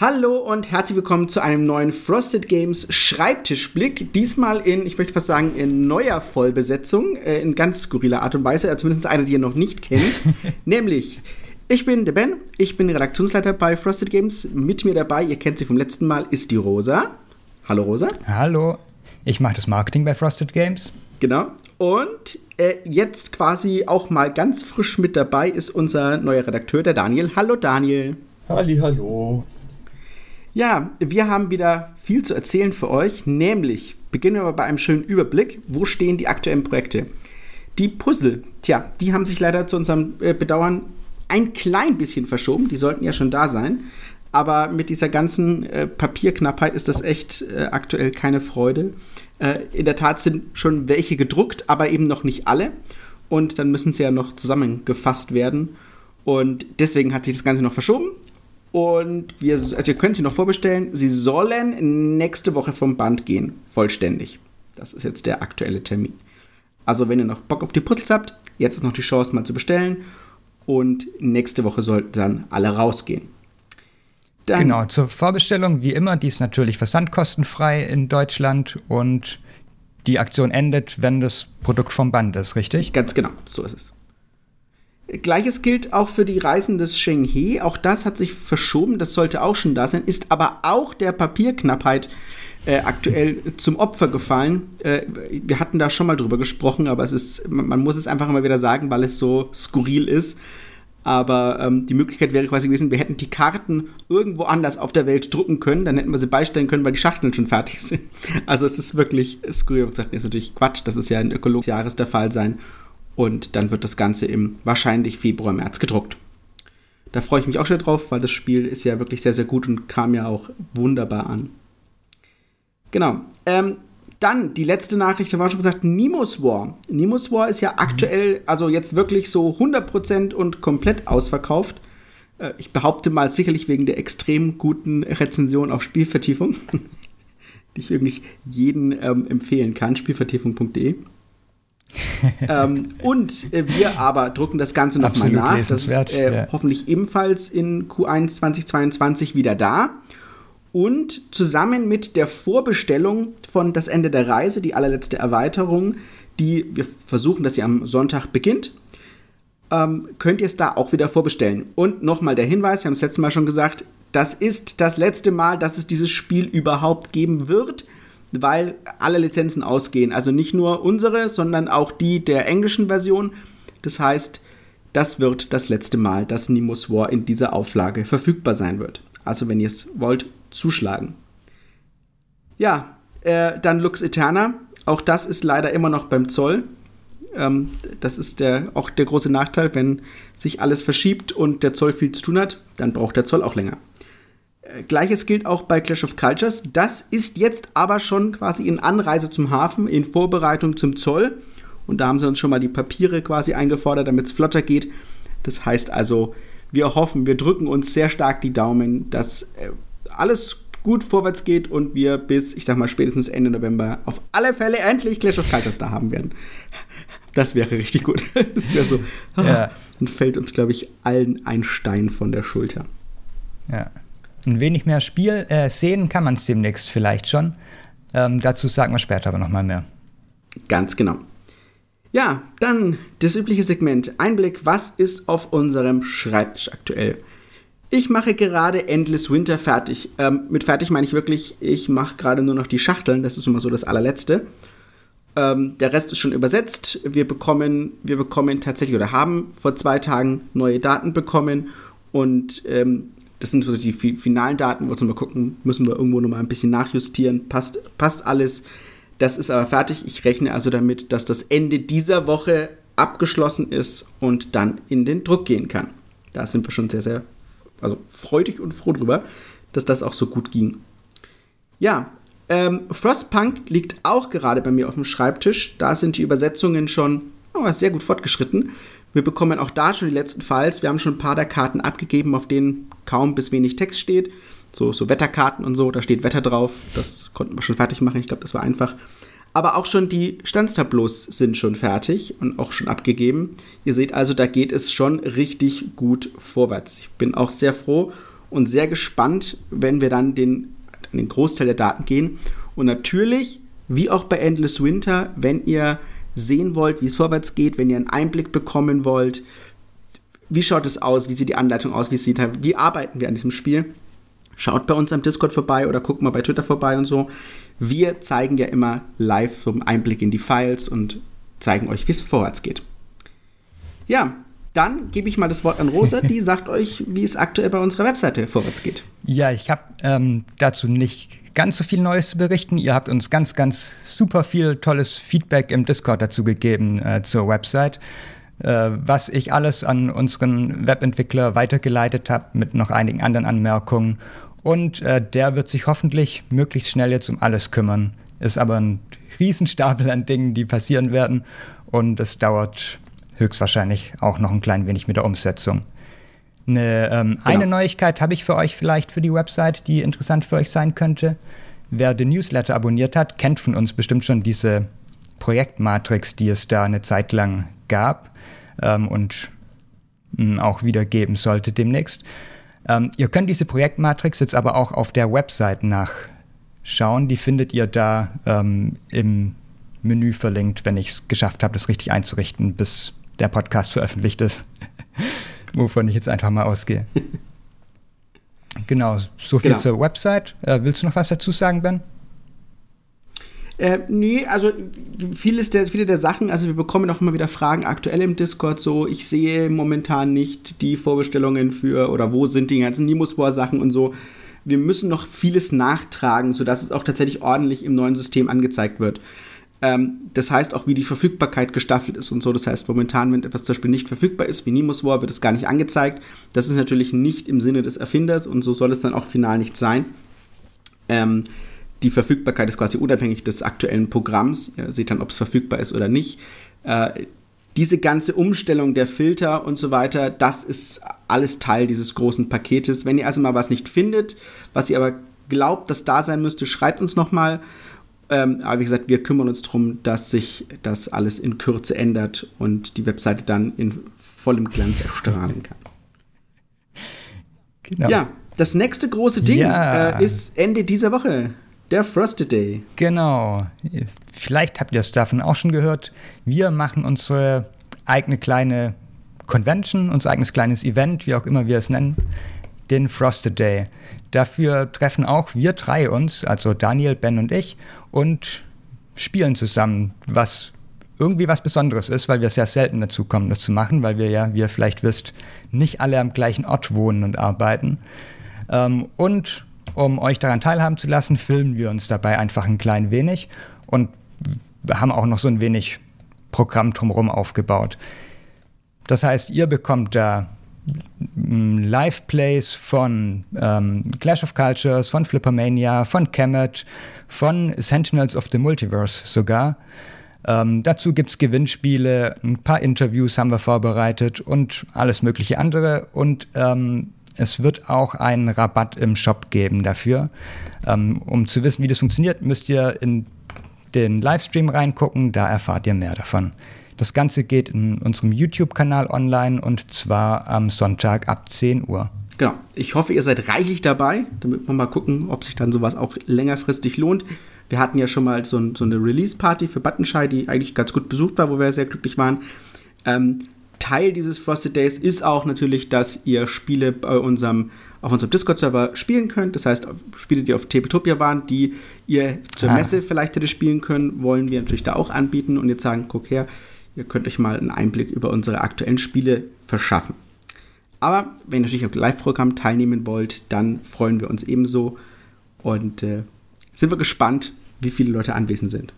Hallo und herzlich willkommen zu einem neuen Frosted Games Schreibtischblick. Diesmal in, ich möchte fast sagen, in neuer Vollbesetzung, äh, in ganz skurriler Art und Weise, also zumindest eine, die ihr noch nicht kennt. Nämlich, ich bin der Ben, ich bin Redaktionsleiter bei Frosted Games. Mit mir dabei, ihr kennt sie vom letzten Mal, ist die Rosa. Hallo Rosa. Hallo, ich mache das Marketing bei Frosted Games. Genau. Und äh, jetzt quasi auch mal ganz frisch mit dabei ist unser neuer Redakteur, der Daniel. Hallo Daniel. Halli, hallo. Ja, wir haben wieder viel zu erzählen für euch, nämlich beginnen wir bei einem schönen Überblick. Wo stehen die aktuellen Projekte? Die Puzzle, tja, die haben sich leider zu unserem äh, Bedauern ein klein bisschen verschoben. Die sollten ja schon da sein. Aber mit dieser ganzen äh, Papierknappheit ist das echt äh, aktuell keine Freude. In der Tat sind schon welche gedruckt, aber eben noch nicht alle. Und dann müssen sie ja noch zusammengefasst werden. Und deswegen hat sich das Ganze noch verschoben. Und wir, also ihr könnt sie noch vorbestellen. Sie sollen nächste Woche vom Band gehen, vollständig. Das ist jetzt der aktuelle Termin. Also wenn ihr noch Bock auf die Puzzles habt, jetzt ist noch die Chance mal zu bestellen. Und nächste Woche sollten dann alle rausgehen. Dann genau, zur Vorbestellung, wie immer, die ist natürlich versandkostenfrei in Deutschland und die Aktion endet, wenn das Produkt vom Band ist, richtig? Ganz genau, so ist es. Gleiches gilt auch für die Reisen des Shenghe. Auch das hat sich verschoben. Das sollte auch schon da sein. Ist aber auch der Papierknappheit äh, aktuell zum Opfer gefallen. Äh, wir hatten da schon mal drüber gesprochen, aber es ist, man, man, muss es einfach immer wieder sagen, weil es so skurril ist. Aber ähm, die Möglichkeit wäre quasi gewesen, wir hätten die Karten irgendwo anders auf der Welt drucken können, dann hätten wir sie beistellen können, weil die Schachteln schon fertig sind. Also es ist wirklich skurril. Das ist natürlich Quatsch, das ist ja in ökologisches Jahres der Fall sein und dann wird das Ganze im wahrscheinlich Februar, März gedruckt. Da freue ich mich auch schon drauf, weil das Spiel ist ja wirklich sehr, sehr gut und kam ja auch wunderbar an. Genau. Ähm, dann die letzte Nachricht, da war schon gesagt, Nemo's War. Nemo's War ist ja aktuell, also jetzt wirklich so 100% und komplett ausverkauft. Äh, ich behaupte mal sicherlich wegen der extrem guten Rezension auf Spielvertiefung, die ich wirklich jeden ähm, empfehlen kann, spielvertiefung.de. ähm, und äh, wir aber drucken das Ganze nochmal nach. Das ist äh, ja. hoffentlich ebenfalls in Q1 2022 wieder da. Und zusammen mit der Vorbestellung von Das Ende der Reise, die allerletzte Erweiterung, die wir versuchen, dass sie am Sonntag beginnt, ähm, könnt ihr es da auch wieder vorbestellen. Und nochmal der Hinweis, wir haben es letzte Mal schon gesagt, das ist das letzte Mal, dass es dieses Spiel überhaupt geben wird weil alle Lizenzen ausgehen. Also nicht nur unsere, sondern auch die der englischen Version. Das heißt, das wird das letzte Mal, dass Nemo's War in dieser Auflage verfügbar sein wird. Also wenn ihr es wollt, zuschlagen. Ja, äh, dann Lux Eterna. Auch das ist leider immer noch beim Zoll. Ähm, das ist der, auch der große Nachteil, wenn sich alles verschiebt und der Zoll viel zu tun hat, dann braucht der Zoll auch länger. Gleiches gilt auch bei Clash of Cultures. Das ist jetzt aber schon quasi in Anreise zum Hafen, in Vorbereitung zum Zoll. Und da haben sie uns schon mal die Papiere quasi eingefordert, damit es flotter geht. Das heißt also, wir hoffen, wir drücken uns sehr stark die Daumen, dass äh, alles gut vorwärts geht und wir bis, ich sag mal, spätestens Ende November auf alle Fälle endlich Clash of Cultures da haben werden. Das wäre richtig gut. Das wäre so. Ja. Dann fällt uns, glaube ich, allen ein Stein von der Schulter. Ja. Ein wenig mehr Spiel äh, sehen kann man es demnächst vielleicht schon. Ähm, dazu sagen wir später aber nochmal mehr. Ganz genau. Ja, dann das übliche Segment. Einblick, was ist auf unserem Schreibtisch aktuell? Ich mache gerade Endless Winter fertig. Ähm, mit fertig meine ich wirklich, ich mache gerade nur noch die Schachteln. Das ist immer so das allerletzte. Ähm, der Rest ist schon übersetzt. Wir bekommen, wir bekommen tatsächlich oder haben vor zwei Tagen neue Daten bekommen. Und ähm, das sind so die finalen Daten, wo wir mal gucken, müssen wir irgendwo noch mal ein bisschen nachjustieren. Passt, passt alles. Das ist aber fertig. Ich rechne also damit, dass das Ende dieser Woche abgeschlossen ist und dann in den Druck gehen kann. Da sind wir schon sehr, sehr also freudig und froh drüber, dass das auch so gut ging. Ja, ähm, Frostpunk liegt auch gerade bei mir auf dem Schreibtisch. Da sind die Übersetzungen schon oh, sehr gut fortgeschritten. Wir bekommen auch da schon die letzten Files. Wir haben schon ein paar der Karten abgegeben, auf denen kaum bis wenig Text steht. So, so Wetterkarten und so, da steht Wetter drauf. Das konnten wir schon fertig machen. Ich glaube, das war einfach. Aber auch schon die Standstableaus sind schon fertig und auch schon abgegeben. Ihr seht also, da geht es schon richtig gut vorwärts. Ich bin auch sehr froh und sehr gespannt, wenn wir dann den, den Großteil der Daten gehen. Und natürlich, wie auch bei Endless Winter, wenn ihr sehen wollt, wie es vorwärts geht, wenn ihr einen Einblick bekommen wollt, wie schaut es aus, wie sieht die Anleitung aus, wie sieht wie arbeiten wir an diesem Spiel, schaut bei uns am Discord vorbei oder guckt mal bei Twitter vorbei und so. Wir zeigen ja immer live so einen Einblick in die Files und zeigen euch, wie es vorwärts geht. Ja, dann gebe ich mal das Wort an Rosa, die sagt euch, wie es aktuell bei unserer Webseite vorwärts geht. Ja, ich habe ähm, dazu nicht ganz so viel Neues zu berichten. Ihr habt uns ganz, ganz super viel tolles Feedback im Discord dazu gegeben äh, zur Website, äh, was ich alles an unseren Webentwickler weitergeleitet habe mit noch einigen anderen Anmerkungen. Und äh, der wird sich hoffentlich möglichst schnell jetzt um alles kümmern. Ist aber ein Riesenstapel an Dingen, die passieren werden. Und es dauert höchstwahrscheinlich auch noch ein klein wenig mit der Umsetzung. Eine, ähm, genau. eine Neuigkeit habe ich für euch vielleicht für die Website, die interessant für euch sein könnte. Wer den Newsletter abonniert hat, kennt von uns bestimmt schon diese Projektmatrix, die es da eine Zeit lang gab ähm, und mh, hm, auch wieder geben sollte demnächst. Ähm, ihr könnt diese Projektmatrix jetzt aber auch auf der Website nachschauen. Die findet ihr da ähm, im Menü verlinkt, wenn ich es geschafft habe, das richtig einzurichten, bis der Podcast veröffentlicht ist. Wovon ich jetzt einfach mal ausgehe. genau, so viel genau. zur Website. Äh, willst du noch was dazu sagen, Ben? Äh, nee, also vieles der, viele der Sachen, also wir bekommen auch immer wieder Fragen aktuell im Discord so, ich sehe momentan nicht die Vorbestellungen für oder wo sind die ganzen Nimusbohr-Sachen und so. Wir müssen noch vieles nachtragen, sodass es auch tatsächlich ordentlich im neuen System angezeigt wird. Ähm, das heißt auch, wie die Verfügbarkeit gestaffelt ist und so. Das heißt, momentan, wenn etwas zum Beispiel nicht verfügbar ist, wie Nimus War, wird es gar nicht angezeigt. Das ist natürlich nicht im Sinne des Erfinders und so soll es dann auch final nicht sein. Ähm, die Verfügbarkeit ist quasi unabhängig des aktuellen Programms. Ihr seht dann, ob es verfügbar ist oder nicht. Äh, diese ganze Umstellung der Filter und so weiter, das ist alles Teil dieses großen Paketes. Wenn ihr also mal was nicht findet, was ihr aber glaubt, dass da sein müsste, schreibt uns nochmal. Ähm, aber wie gesagt, wir kümmern uns darum, dass sich das alles in Kürze ändert und die Webseite dann in vollem Glanz erstrahlen kann. Genau. Ja, das nächste große Ding ja. äh, ist Ende dieser Woche. Der Frosted Day. Genau. Vielleicht habt ihr es davon auch schon gehört. Wir machen unsere eigene kleine Convention, unser eigenes kleines Event, wie auch immer wir es nennen, den Frosted Day. Dafür treffen auch wir drei uns, also Daniel, Ben und ich, und spielen zusammen, was irgendwie was Besonderes ist, weil wir sehr selten dazu kommen, das zu machen, weil wir ja, wie ihr vielleicht wisst, nicht alle am gleichen Ort wohnen und arbeiten. Ähm, und um euch daran teilhaben zu lassen, filmen wir uns dabei einfach ein klein wenig und haben auch noch so ein wenig Programm drumherum aufgebaut. Das heißt, ihr bekommt da Live-Plays von ähm, Clash of Cultures, von Flippermania, von Kemet, von Sentinels of the Multiverse sogar. Ähm, dazu gibt es Gewinnspiele, ein paar Interviews haben wir vorbereitet und alles mögliche andere. Und ähm, es wird auch einen Rabatt im Shop geben dafür. Ähm, um zu wissen, wie das funktioniert, müsst ihr in den Livestream reingucken, da erfahrt ihr mehr davon. Das Ganze geht in unserem YouTube-Kanal online und zwar am Sonntag ab 10 Uhr. Genau. Ich hoffe, ihr seid reichlich dabei, damit wir mal gucken, ob sich dann sowas auch längerfristig lohnt. Wir hatten ja schon mal so, ein, so eine Release-Party für Buttonschei, die eigentlich ganz gut besucht war, wo wir sehr glücklich waren. Ähm, Teil dieses Frosted Days ist auch natürlich, dass ihr Spiele bei unserem, auf unserem Discord-Server spielen könnt. Das heißt, Spiele, die auf Tabletopia waren, die ihr zur ah. Messe vielleicht hätte spielen können, wollen wir natürlich da auch anbieten und jetzt sagen, guck her, Ihr könnt euch mal einen Einblick über unsere aktuellen Spiele verschaffen. Aber wenn ihr natürlich auf dem Live-Programm teilnehmen wollt, dann freuen wir uns ebenso und äh, sind wir gespannt, wie viele Leute anwesend sind.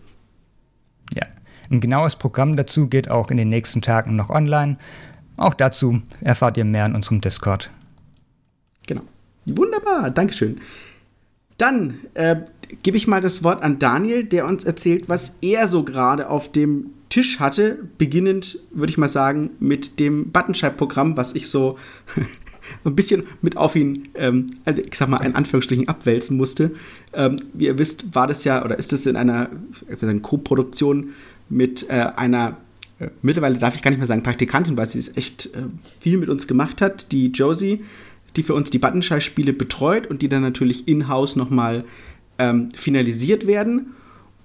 Ja, ein genaues Programm dazu geht auch in den nächsten Tagen noch online. Auch dazu erfahrt ihr mehr in unserem Discord. Genau. Wunderbar, Dankeschön. Dann äh, gebe ich mal das Wort an Daniel, der uns erzählt, was er so gerade auf dem Tisch hatte, beginnend, würde ich mal sagen, mit dem Buttonscheib-Programm, was ich so ein bisschen mit auf ihn, ähm, also ich sag mal, in Anführungsstrichen abwälzen musste. Ähm, wie ihr wisst, war das ja, oder ist das in einer, einer Co-Produktion mit äh, einer, äh, mittlerweile darf ich gar nicht mehr sagen Praktikantin, weil sie es echt äh, viel mit uns gemacht hat, die Josie, die für uns die Buttonschei-Spiele betreut und die dann natürlich in-house nochmal ähm, finalisiert werden.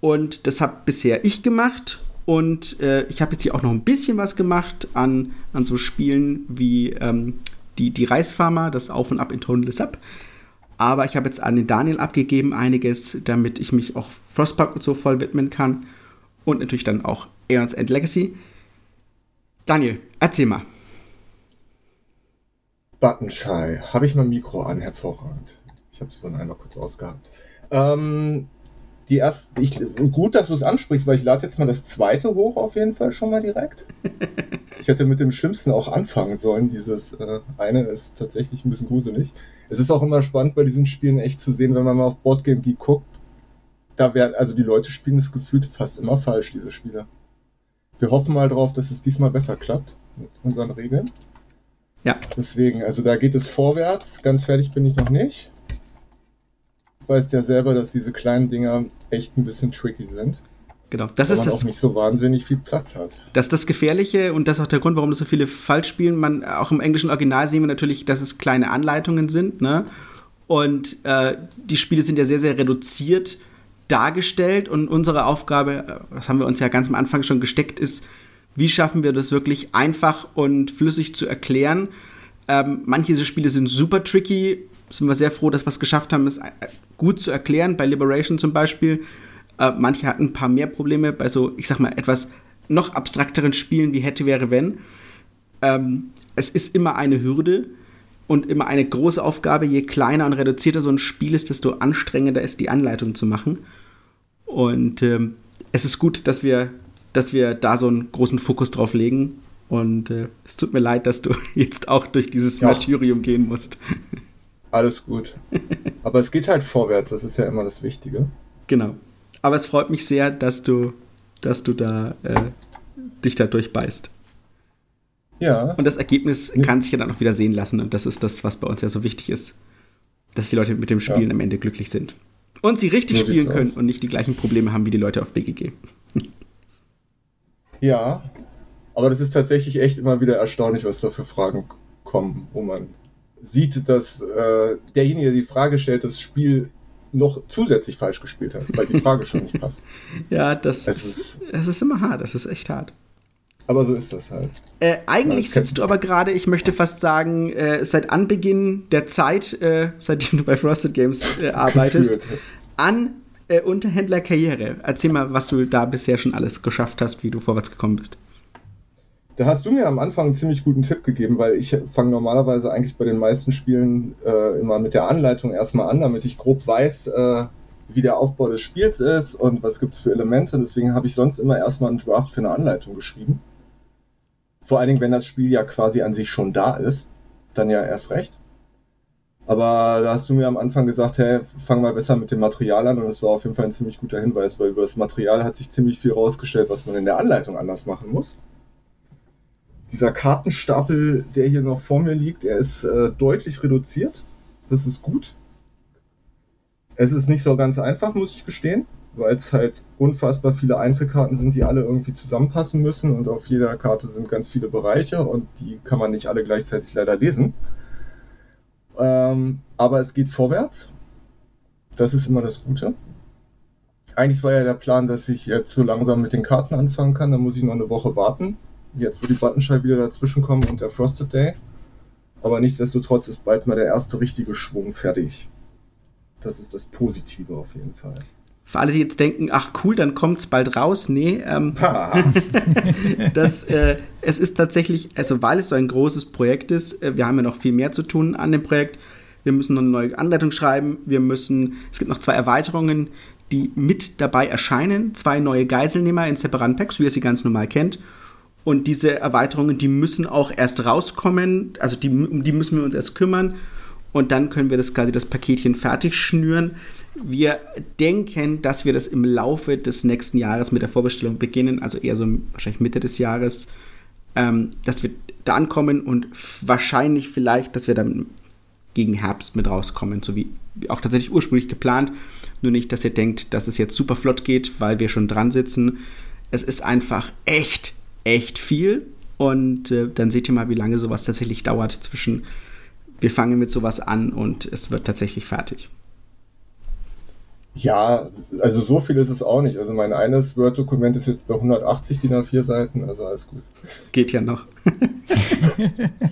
Und das habe bisher ich gemacht. Und äh, ich habe jetzt hier auch noch ein bisschen was gemacht an, an so Spielen wie ähm, die, die Reisfarmer, das Auf und Ab in Tonal Up. Aber ich habe jetzt an den Daniel abgegeben einiges, damit ich mich auch Frostpunk und so voll widmen kann. Und natürlich dann auch Aeons End Legacy. Daniel, erzähl mal. Buttonshy. Habe ich mein Mikro an? Hervorragend. Ich habe es vorhin einmal kurz ausgehabt. Ähm, die erste, ich, gut, dass du es ansprichst, weil ich lade jetzt mal das zweite hoch auf jeden Fall schon mal direkt. Ich hätte mit dem Schlimmsten auch anfangen sollen. Dieses äh, eine ist tatsächlich ein bisschen gruselig. Es ist auch immer spannend bei diesen Spielen echt zu sehen, wenn man mal auf Boardgame Geek guckt. Da werden, also die Leute spielen es gefühlt fast immer falsch, diese Spiele. Wir hoffen mal drauf, dass es diesmal besser klappt mit unseren Regeln. Ja. Deswegen, also da geht es vorwärts. Ganz fertig bin ich noch nicht. Du weißt ja selber, dass diese kleinen Dinger echt ein bisschen tricky sind. Genau, das ist man das. auch nicht so wahnsinnig viel Platz hat. Das ist das Gefährliche und das ist auch der Grund, warum das so viele falsch spielen. Man, auch im englischen Original sehen wir natürlich, dass es kleine Anleitungen sind, ne? Und äh, die Spiele sind ja sehr, sehr reduziert dargestellt und unsere Aufgabe, äh, das haben wir uns ja ganz am Anfang schon gesteckt, ist, wie schaffen wir das wirklich einfach und flüssig zu erklären. Ähm, manche dieser Spiele sind super tricky, sind wir sehr froh, dass wir es geschafft haben, es äh, gut zu erklären. Bei Liberation zum Beispiel. Äh, manche hatten ein paar mehr Probleme bei so, ich sag mal, etwas noch abstrakteren Spielen wie hätte, wäre, wenn. Ähm, es ist immer eine Hürde und immer eine große Aufgabe. Je kleiner und reduzierter so ein Spiel ist, desto anstrengender ist die Anleitung zu machen. Und ähm, es ist gut, dass wir, dass wir da so einen großen Fokus drauf legen. Und äh, es tut mir leid, dass du jetzt auch durch dieses ja. Martyrium gehen musst. Alles gut. Aber es geht halt vorwärts, das ist ja immer das Wichtige. Genau. Aber es freut mich sehr, dass du, dass du da äh, dich da durchbeißt. Ja. Und das Ergebnis ja. kann sich ja dann auch wieder sehen lassen. Und das ist das, was bei uns ja so wichtig ist. Dass die Leute mit dem Spielen ja. am Ende glücklich sind. Und sie richtig so spielen können aus. und nicht die gleichen Probleme haben wie die Leute auf BGG. ja. Aber das ist tatsächlich echt immer wieder erstaunlich, was da für Fragen kommen, wo man sieht, dass äh, derjenige, der die Frage stellt, das Spiel noch zusätzlich falsch gespielt hat, weil die Frage schon nicht passt. Ja, das, es ist, das ist immer hart, das ist echt hart. Aber so ist das halt. Äh, eigentlich sitzt du aber gerade, ich möchte fast sagen, äh, seit Anbeginn der Zeit, äh, seitdem du bei Frosted Games äh, arbeitest, Geführt. an äh, Unterhändlerkarriere. Erzähl mal, was du da bisher schon alles geschafft hast, wie du vorwärts gekommen bist. Da hast du mir am Anfang einen ziemlich guten Tipp gegeben, weil ich fange normalerweise eigentlich bei den meisten Spielen äh, immer mit der Anleitung erstmal an, damit ich grob weiß, äh, wie der Aufbau des Spiels ist und was gibt es für Elemente. Deswegen habe ich sonst immer erstmal einen Draft für eine Anleitung geschrieben. Vor allen Dingen, wenn das Spiel ja quasi an sich schon da ist, dann ja erst recht. Aber da hast du mir am Anfang gesagt, hey, fang mal besser mit dem Material an und das war auf jeden Fall ein ziemlich guter Hinweis, weil über das Material hat sich ziemlich viel rausgestellt, was man in der Anleitung anders machen muss dieser Kartenstapel, der hier noch vor mir liegt, er ist äh, deutlich reduziert. Das ist gut. Es ist nicht so ganz einfach, muss ich gestehen, weil es halt unfassbar viele Einzelkarten sind, die alle irgendwie zusammenpassen müssen und auf jeder Karte sind ganz viele Bereiche und die kann man nicht alle gleichzeitig leider lesen. Ähm, aber es geht vorwärts. Das ist immer das Gute. Eigentlich war ja der Plan, dass ich jetzt so langsam mit den Karten anfangen kann. Da muss ich noch eine Woche warten Jetzt wird die Buttonschei wieder dazwischen kommen und der Frosted Day. Aber nichtsdestotrotz ist bald mal der erste richtige Schwung fertig. Das ist das Positive auf jeden Fall. Für alle, die jetzt denken, ach cool, dann kommt es bald raus. Nee, ähm, das, äh, es ist tatsächlich, also weil es so ein großes Projekt ist, äh, wir haben ja noch viel mehr zu tun an dem Projekt. Wir müssen noch eine neue Anleitung schreiben. Wir müssen, es gibt noch zwei Erweiterungen, die mit dabei erscheinen. Zwei neue Geiselnehmer in separaten Packs, wie ihr sie ganz normal kennt. Und diese Erweiterungen, die müssen auch erst rauskommen, also die, um die müssen wir uns erst kümmern. Und dann können wir das quasi das Paketchen fertig schnüren. Wir denken, dass wir das im Laufe des nächsten Jahres mit der Vorbestellung beginnen, also eher so wahrscheinlich Mitte des Jahres, ähm, dass wir da ankommen und wahrscheinlich vielleicht, dass wir dann gegen Herbst mit rauskommen, so wie auch tatsächlich ursprünglich geplant. Nur nicht, dass ihr denkt, dass es jetzt super flott geht, weil wir schon dran sitzen. Es ist einfach echt echt viel. Und äh, dann seht ihr mal, wie lange sowas tatsächlich dauert zwischen wir fangen mit sowas an und es wird tatsächlich fertig. Ja, also so viel ist es auch nicht. Also mein eines Word-Dokument ist jetzt bei 180 DIN A4 Seiten, also alles gut. Geht ja noch.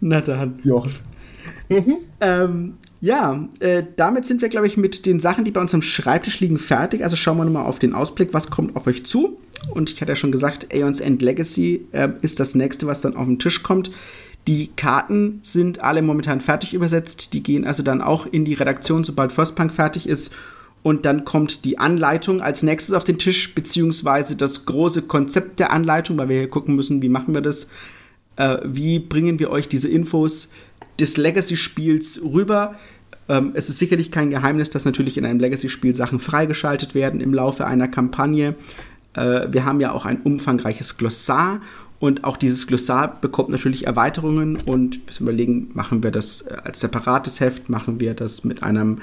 Na dann. Ja. Mhm. Ähm, ja, äh, damit sind wir, glaube ich, mit den Sachen, die bei uns am Schreibtisch liegen, fertig. Also schauen wir nochmal auf den Ausblick, was kommt auf euch zu. Und ich hatte ja schon gesagt, Aeons End Legacy äh, ist das nächste, was dann auf den Tisch kommt. Die Karten sind alle momentan fertig übersetzt. Die gehen also dann auch in die Redaktion, sobald Frostpunk fertig ist. Und dann kommt die Anleitung als nächstes auf den Tisch, beziehungsweise das große Konzept der Anleitung, weil wir hier gucken müssen, wie machen wir das, äh, wie bringen wir euch diese Infos des Legacy-Spiels rüber. Ähm, es ist sicherlich kein Geheimnis, dass natürlich in einem Legacy-Spiel Sachen freigeschaltet werden im Laufe einer Kampagne. Äh, wir haben ja auch ein umfangreiches Glossar und auch dieses Glossar bekommt natürlich Erweiterungen und wir überlegen, machen wir das äh, als separates Heft, machen wir das mit einem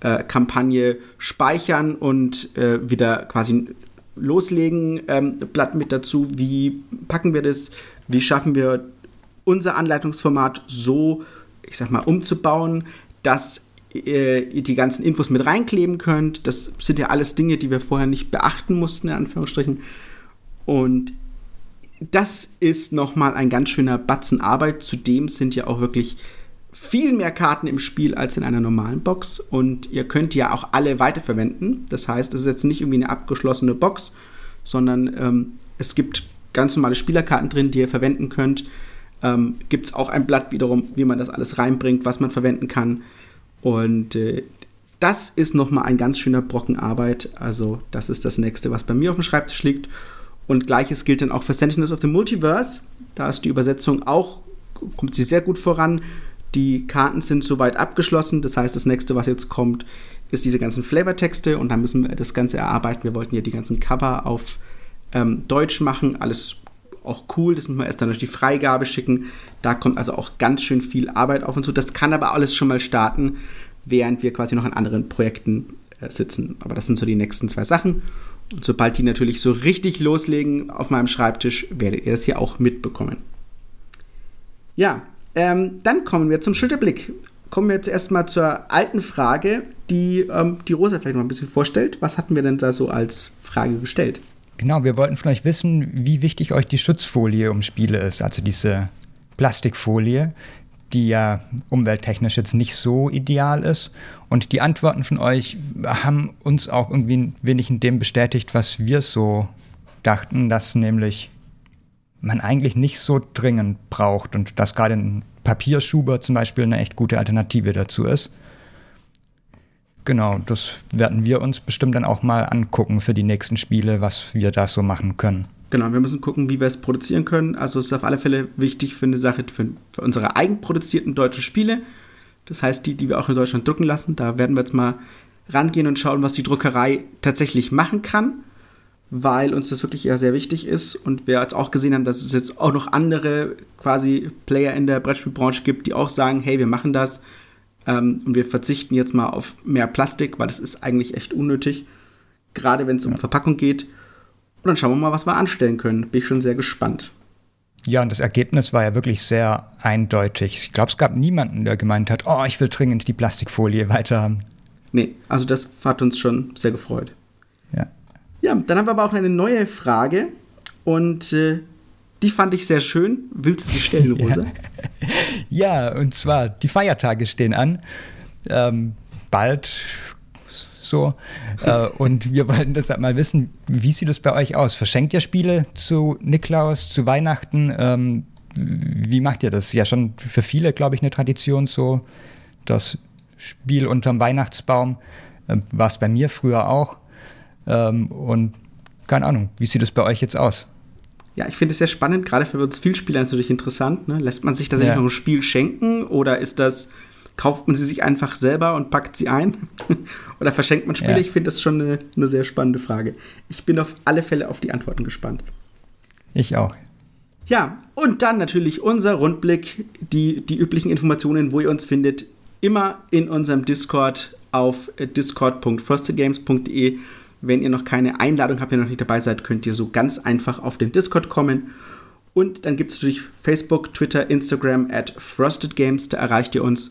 äh, Kampagne speichern und äh, wieder quasi loslegen, ähm, Blatt mit dazu, wie packen wir das, wie schaffen wir unser Anleitungsformat so, ich sag mal, umzubauen, dass ihr die ganzen Infos mit reinkleben könnt. Das sind ja alles Dinge, die wir vorher nicht beachten mussten, in Anführungsstrichen. Und das ist nochmal ein ganz schöner Batzen Arbeit. Zudem sind ja auch wirklich viel mehr Karten im Spiel als in einer normalen Box und ihr könnt ja auch alle weiterverwenden. Das heißt, es ist jetzt nicht irgendwie eine abgeschlossene Box, sondern ähm, es gibt ganz normale Spielerkarten drin, die ihr verwenden könnt. Ähm, gibt es auch ein Blatt wiederum, wie man das alles reinbringt, was man verwenden kann. Und äh, das ist nochmal ein ganz schöner Brocken Arbeit. Also das ist das nächste, was bei mir auf dem Schreibtisch liegt. Und gleiches gilt dann auch für Sentinels of the Multiverse. Da ist die Übersetzung auch, kommt sie sehr gut voran. Die Karten sind soweit abgeschlossen. Das heißt, das nächste, was jetzt kommt, ist diese ganzen Flavortexte und da müssen wir das Ganze erarbeiten. Wir wollten ja die ganzen Cover auf ähm, Deutsch machen. Alles auch cool. Das müssen wir erst dann durch die Freigabe schicken. Da kommt also auch ganz schön viel Arbeit auf uns zu. Das kann aber alles schon mal starten, während wir quasi noch an anderen Projekten äh, sitzen. Aber das sind so die nächsten zwei Sachen. Und sobald die natürlich so richtig loslegen auf meinem Schreibtisch, werdet ihr das hier auch mitbekommen. Ja, ähm, dann kommen wir zum Schulterblick. Kommen wir jetzt erstmal zur alten Frage, die ähm, die Rosa vielleicht noch ein bisschen vorstellt. Was hatten wir denn da so als Frage gestellt? Genau, wir wollten von euch wissen, wie wichtig euch die Schutzfolie um Spiele ist, also diese Plastikfolie, die ja umwelttechnisch jetzt nicht so ideal ist. Und die Antworten von euch haben uns auch irgendwie ein wenig in dem bestätigt, was wir so dachten, dass nämlich man eigentlich nicht so dringend braucht und dass gerade ein Papierschuber zum Beispiel eine echt gute Alternative dazu ist. Genau, das werden wir uns bestimmt dann auch mal angucken für die nächsten Spiele, was wir da so machen können. Genau, wir müssen gucken, wie wir es produzieren können. Also es ist auf alle Fälle wichtig für eine Sache, für, für unsere eigenproduzierten deutschen Spiele. Das heißt, die, die wir auch in Deutschland drucken lassen. Da werden wir jetzt mal rangehen und schauen, was die Druckerei tatsächlich machen kann, weil uns das wirklich eher sehr wichtig ist. Und wir jetzt auch gesehen haben, dass es jetzt auch noch andere quasi Player in der Brettspielbranche gibt, die auch sagen, hey, wir machen das ähm, und wir verzichten jetzt mal auf mehr Plastik, weil das ist eigentlich echt unnötig. Gerade wenn es um ja. Verpackung geht. Und dann schauen wir mal, was wir anstellen können. Bin ich schon sehr gespannt. Ja, und das Ergebnis war ja wirklich sehr eindeutig. Ich glaube, es gab niemanden, der gemeint hat, oh, ich will dringend die Plastikfolie weiter haben. Nee, also das hat uns schon sehr gefreut. Ja. Ja, dann haben wir aber auch eine neue Frage. Und äh, die fand ich sehr schön. Willst du sie stellen, Rosa? ja. Ja, und zwar, die Feiertage stehen an. Ähm, bald so. äh, und wir wollten deshalb mal wissen, wie sieht es bei euch aus? Verschenkt ihr Spiele zu Niklaus, zu Weihnachten? Ähm, wie macht ihr das? Ja, schon für viele, glaube ich, eine Tradition, so das Spiel unterm Weihnachtsbaum. Äh, War es bei mir früher auch. Ähm, und keine Ahnung, wie sieht es bei euch jetzt aus? Ja, ich finde es sehr spannend, gerade für uns Vielspieler natürlich interessant. Ne? Lässt man sich tatsächlich ja. noch ein Spiel schenken oder ist das, kauft man sie sich einfach selber und packt sie ein? oder verschenkt man Spiele? Ja. Ich finde das schon eine, eine sehr spannende Frage. Ich bin auf alle Fälle auf die Antworten gespannt. Ich auch. Ja, und dann natürlich unser Rundblick, die, die üblichen Informationen, wo ihr uns findet, immer in unserem Discord auf discord.frostedgames.de wenn ihr noch keine Einladung habt, ihr noch nicht dabei seid, könnt ihr so ganz einfach auf den Discord kommen Und dann gibt es natürlich Facebook, Twitter, Instagram at Frosted Games, da erreicht ihr uns.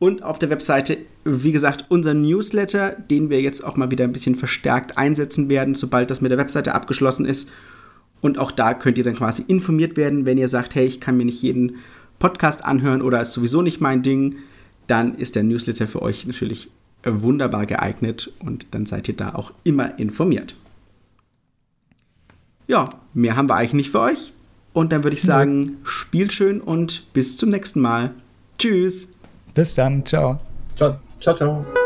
Und auf der Webseite, wie gesagt, unser Newsletter, den wir jetzt auch mal wieder ein bisschen verstärkt einsetzen werden, sobald das mit der Webseite abgeschlossen ist. Und auch da könnt ihr dann quasi informiert werden, wenn ihr sagt, hey, ich kann mir nicht jeden Podcast anhören oder ist sowieso nicht mein Ding, dann ist der Newsletter für euch natürlich wunderbar geeignet und dann seid ihr da auch immer informiert. Ja, mehr haben wir eigentlich nicht für euch. Und dann würde ich sagen, spielt schön und bis zum nächsten Mal. Tschüss. Bis dann. Ciao. Ciao, ciao. ciao.